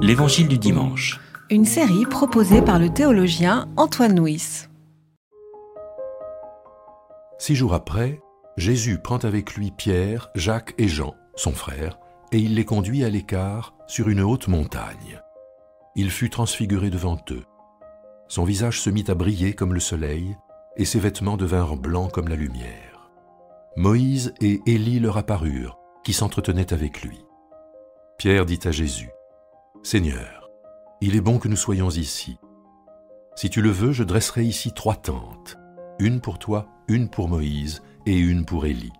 L'Évangile du dimanche. Une série proposée par le théologien Antoine Nuis. Six jours après, Jésus prend avec lui Pierre, Jacques et Jean, son frère, et il les conduit à l'écart sur une haute montagne. Il fut transfiguré devant eux. Son visage se mit à briller comme le soleil, et ses vêtements devinrent blancs comme la lumière. Moïse et Élie leur apparurent, qui s'entretenaient avec lui. Pierre dit à Jésus, Seigneur, il est bon que nous soyons ici. Si tu le veux, je dresserai ici trois tentes, une pour toi, une pour Moïse et une pour Élie.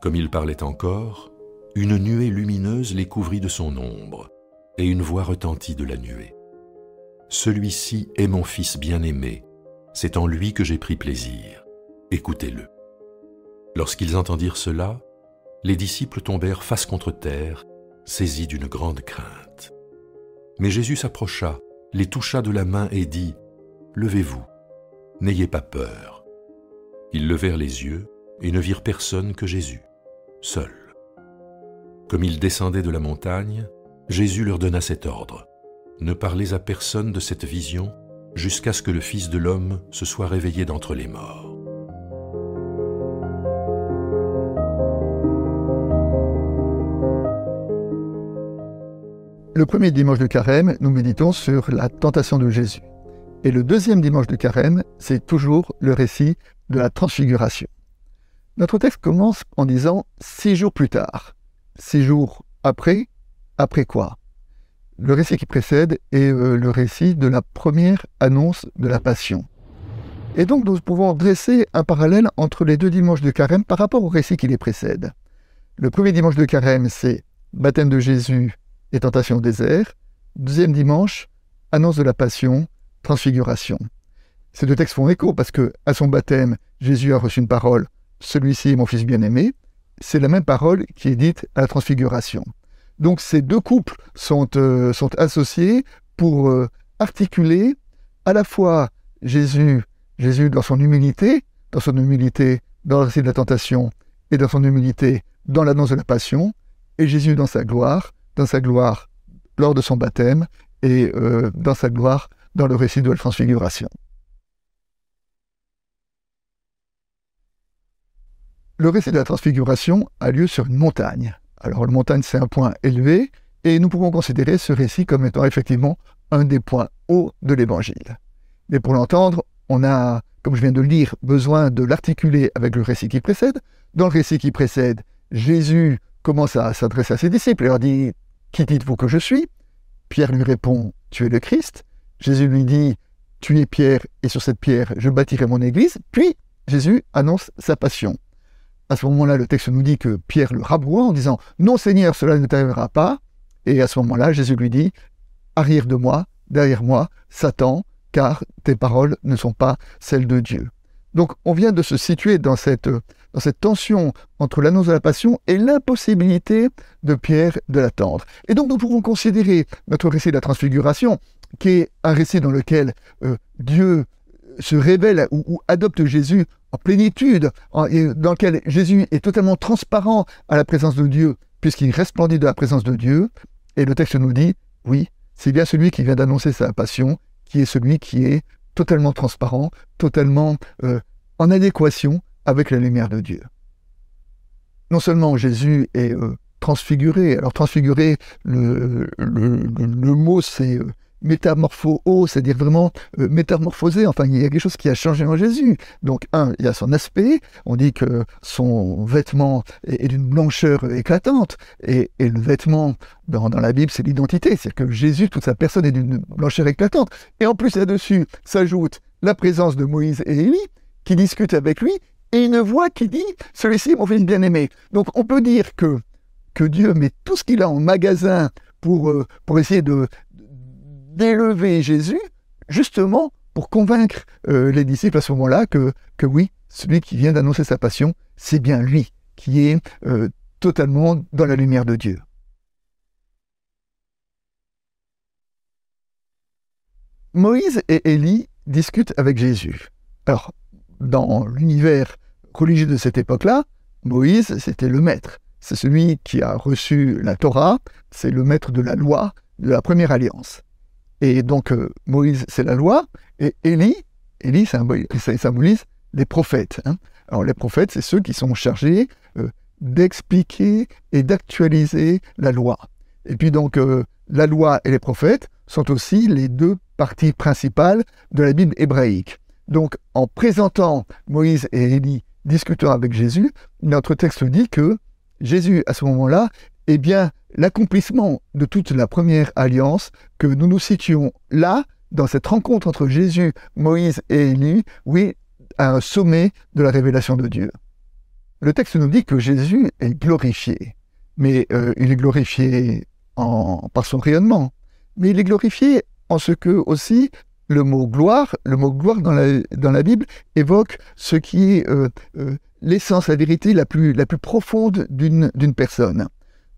Comme il parlait encore, une nuée lumineuse les couvrit de son ombre, et une voix retentit de la nuée. Celui-ci est mon Fils bien-aimé, c'est en lui que j'ai pris plaisir. Écoutez-le. Lorsqu'ils entendirent cela, les disciples tombèrent face contre terre, saisis d'une grande crainte. Mais Jésus s'approcha, les toucha de la main et dit, Levez-vous, n'ayez pas peur. Ils levèrent les yeux et ne virent personne que Jésus, seul. Comme ils descendaient de la montagne, Jésus leur donna cet ordre. Ne parlez à personne de cette vision jusqu'à ce que le Fils de l'homme se soit réveillé d'entre les morts. Le premier dimanche de carême, nous méditons sur la tentation de Jésus. Et le deuxième dimanche de carême, c'est toujours le récit de la transfiguration. Notre texte commence en disant six jours plus tard. Six jours après, après quoi? Le récit qui précède est euh, le récit de la première annonce de la Passion. Et donc nous pouvons dresser un parallèle entre les deux dimanches de carême par rapport au récit qui les précède. Le premier dimanche de carême, c'est baptême de Jésus et tentation au désert. Deuxième dimanche, annonce de la Passion, transfiguration. Ces deux textes font écho parce que à son baptême, Jésus a reçu une parole Celui-ci est mon fils bien-aimé. C'est la même parole qui est dite à la transfiguration. Donc ces deux couples sont, euh, sont associés pour euh, articuler à la fois Jésus, Jésus dans son humilité, dans son humilité dans le récit de la tentation et dans son humilité dans l'annonce de la passion, et Jésus dans sa gloire, dans sa gloire lors de son baptême et euh, dans sa gloire dans le récit de la transfiguration. Le récit de la transfiguration a lieu sur une montagne. Alors, la montagne, c'est un point élevé, et nous pouvons considérer ce récit comme étant effectivement un des points hauts de l'évangile. Mais pour l'entendre, on a, comme je viens de le lire, besoin de l'articuler avec le récit qui précède. Dans le récit qui précède, Jésus commence à s'adresser à ses disciples? Et leur dit Qui dites-vous que je suis? Pierre lui répond Tu es le Christ. Jésus lui dit Tu es Pierre, et sur cette pierre, je bâtirai mon église. Puis Jésus annonce sa passion. À ce moment-là, le texte nous dit que Pierre le rabroie en disant Non, Seigneur, cela ne t'arrivera pas. Et à ce moment-là, Jésus lui dit Arrière de moi, derrière moi, Satan, car tes paroles ne sont pas celles de Dieu. Donc on vient de se situer dans cette, dans cette tension entre l'annonce de la passion et l'impossibilité de Pierre de l'attendre. Et donc nous pouvons considérer notre récit de la transfiguration qui est un récit dans lequel euh, Dieu se révèle ou, adopte Jésus en plénitude, dans lequel Jésus est totalement transparent à la présence de Dieu, puisqu'il resplendit de la présence de Dieu. Et le texte nous dit, oui, c'est bien celui qui vient d'annoncer sa passion, qui est celui qui est totalement transparent, totalement euh, en adéquation avec la lumière de Dieu. Non seulement Jésus est euh, transfiguré, alors transfiguré, le, le mot c'est métamorpho c'est-à-dire vraiment euh, métamorphosé. Enfin, il y a quelque chose qui a changé en Jésus. Donc, un, il y a son aspect. On dit que son vêtement est, d'une blancheur éclatante. Et, le vêtement, dans, la Bible, c'est l'identité. C'est-à-dire que Jésus, toute sa personne est d'une blancheur éclatante. Et en plus, là-dessus, s'ajoute la présence de Moïse et Élie, qui discutent avec lui, et une voix qui dit « Celui-ci est mon bien-aimé ». Donc, on peut dire que, Dieu met tout ce qu'il a en magasin pour, euh, essayer d'élever Jésus, justement pour convaincre euh, les disciples à ce moment-là que, que oui, celui qui vient d'annoncer sa passion, c'est bien lui qui est euh, totalement dans la lumière de Dieu. Moïse et Élie discutent avec Jésus. Alors, dans l'univers religieux de cette époque-là, Moïse, c'était le maître. C'est celui qui a reçu la Torah, c'est le maître de la loi, de la première alliance. Et donc euh, Moïse, c'est la loi, et Élie, Élie symbolise les prophètes. Hein. Alors les prophètes, c'est ceux qui sont chargés euh, d'expliquer et d'actualiser la loi. Et puis donc euh, la loi et les prophètes sont aussi les deux parties principales de la Bible hébraïque. Donc en présentant Moïse et Élie discutant avec Jésus, notre texte dit que Jésus, à ce moment-là, est bien l'accomplissement de toute la première alliance, que nous nous situons là, dans cette rencontre entre Jésus, Moïse et Élie, oui, à un sommet de la révélation de Dieu. Le texte nous dit que Jésus est glorifié, mais euh, il est glorifié par son rayonnement, mais il est glorifié en ce que aussi le mot gloire, le mot gloire dans la, Bible évoque ce qui est euh, euh, l'essence, la vérité la plus, la plus profonde d'une personne.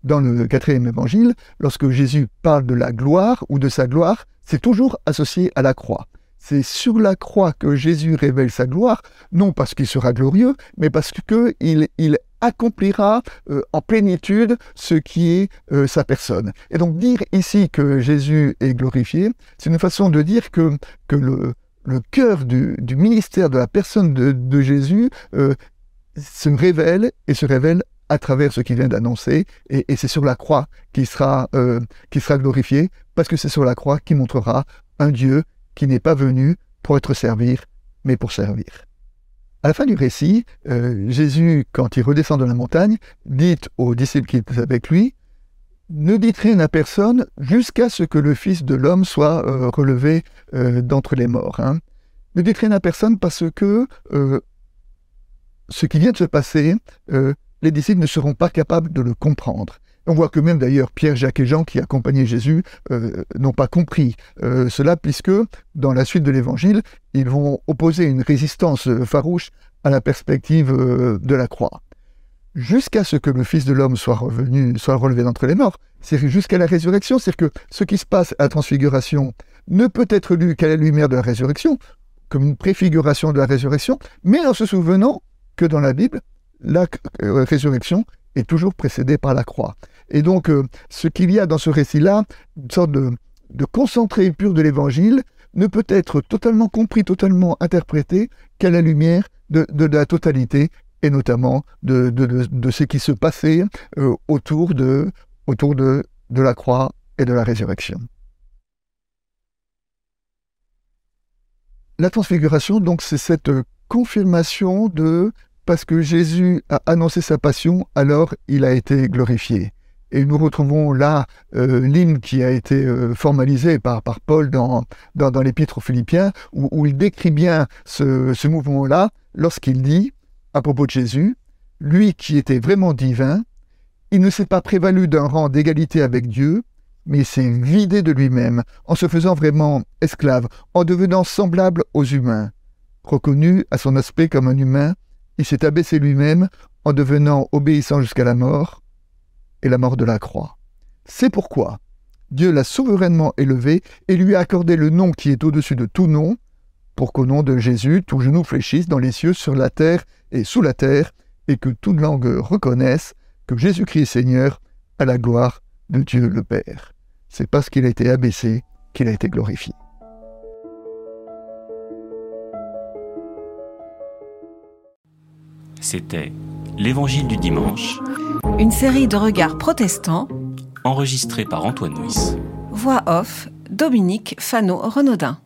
Dans le quatrième évangile, lorsque Jésus parle de la gloire ou de sa gloire, c'est toujours associé à la croix. C'est sur la croix que Jésus révèle sa gloire, non parce qu'il sera glorieux, mais parce qu'il il accomplira euh, en plénitude ce qui est euh, sa personne. Et donc dire ici que Jésus est glorifié, c'est une façon de dire que, que le, le cœur du, du, ministère de la personne de, de Jésus euh, se révèle et se révèle à travers ce qu'il vient d'annoncer, et, c'est sur la croix qui sera, qui sera glorifié, parce que c'est sur la croix qui montrera un Dieu qui n'est pas venu pour être servi, mais pour servir. À la fin du récit, euh, Jésus, quand il redescend de la montagne, dit aux disciples qui étaient avec lui, ne dites rien à personne jusqu'à ce que le Fils de l'homme soit euh, relevé euh, d'entre les morts. Hein. Ne dites rien à personne parce que ce qui vient de se passer, les disciples ne seront pas capables de le comprendre. On voit que même d'ailleurs Pierre, Jacques et Jean qui accompagnaient Jésus euh, n'ont pas compris euh, cela puisque dans la suite de l'évangile, ils vont opposer une résistance euh, farouche à la perspective de la croix. Jusqu'à ce que le Fils de l'homme soit revenu, soit relevé d'entre les morts, c'est jusqu'à la résurrection, c'est-à-dire que ce qui se passe à la transfiguration ne peut être lu qu'à la lumière de la résurrection, comme une préfiguration de la résurrection, mais en se souvenant que dans la Bible, la résurrection est toujours précédée par la croix. Et donc, euh, ce qu'il y a dans ce récit-là, une sorte de, concentré pur de l'évangile, ne peut être totalement compris, totalement interprété qu'à la lumière de, la totalité, et notamment de, ce qui se passait euh, autour, de, la croix et de la résurrection. La transfiguration, donc, c'est cette confirmation de parce que Jésus a annoncé sa passion, alors il a été glorifié. Et nous retrouvons là euh, l'hymne qui a été euh, formalisé par, Paul dans, dans, l'épître aux Philippiens, où, il décrit bien ce, ce mouvement-là lorsqu'il dit, à propos de Jésus, lui qui était vraiment divin, il ne s'est pas prévalu d'un rang d'égalité avec Dieu, mais s'est vidé de lui-même, en se faisant vraiment esclave, en devenant semblable aux humains. Reconnu à son aspect comme un humain, il s'est abaissé lui-même en devenant obéissant jusqu'à la mort, et la mort de la croix. C'est pourquoi Dieu l'a souverainement élevé et lui a accordé le nom qui est au-dessus de tout nom, pour qu'au nom de Jésus, tout genou fléchisse dans les cieux, sur la terre et sous la terre, et que toute langue reconnaisse que Jésus-Christ est Seigneur, à la gloire de Dieu le Père. C'est parce qu'il a été abaissé qu'il a été glorifié. C'était l'Évangile du dimanche une série de regards protestants. Enregistrée par Antoine Nuis. Voix off, Dominique Fano-Renaudin.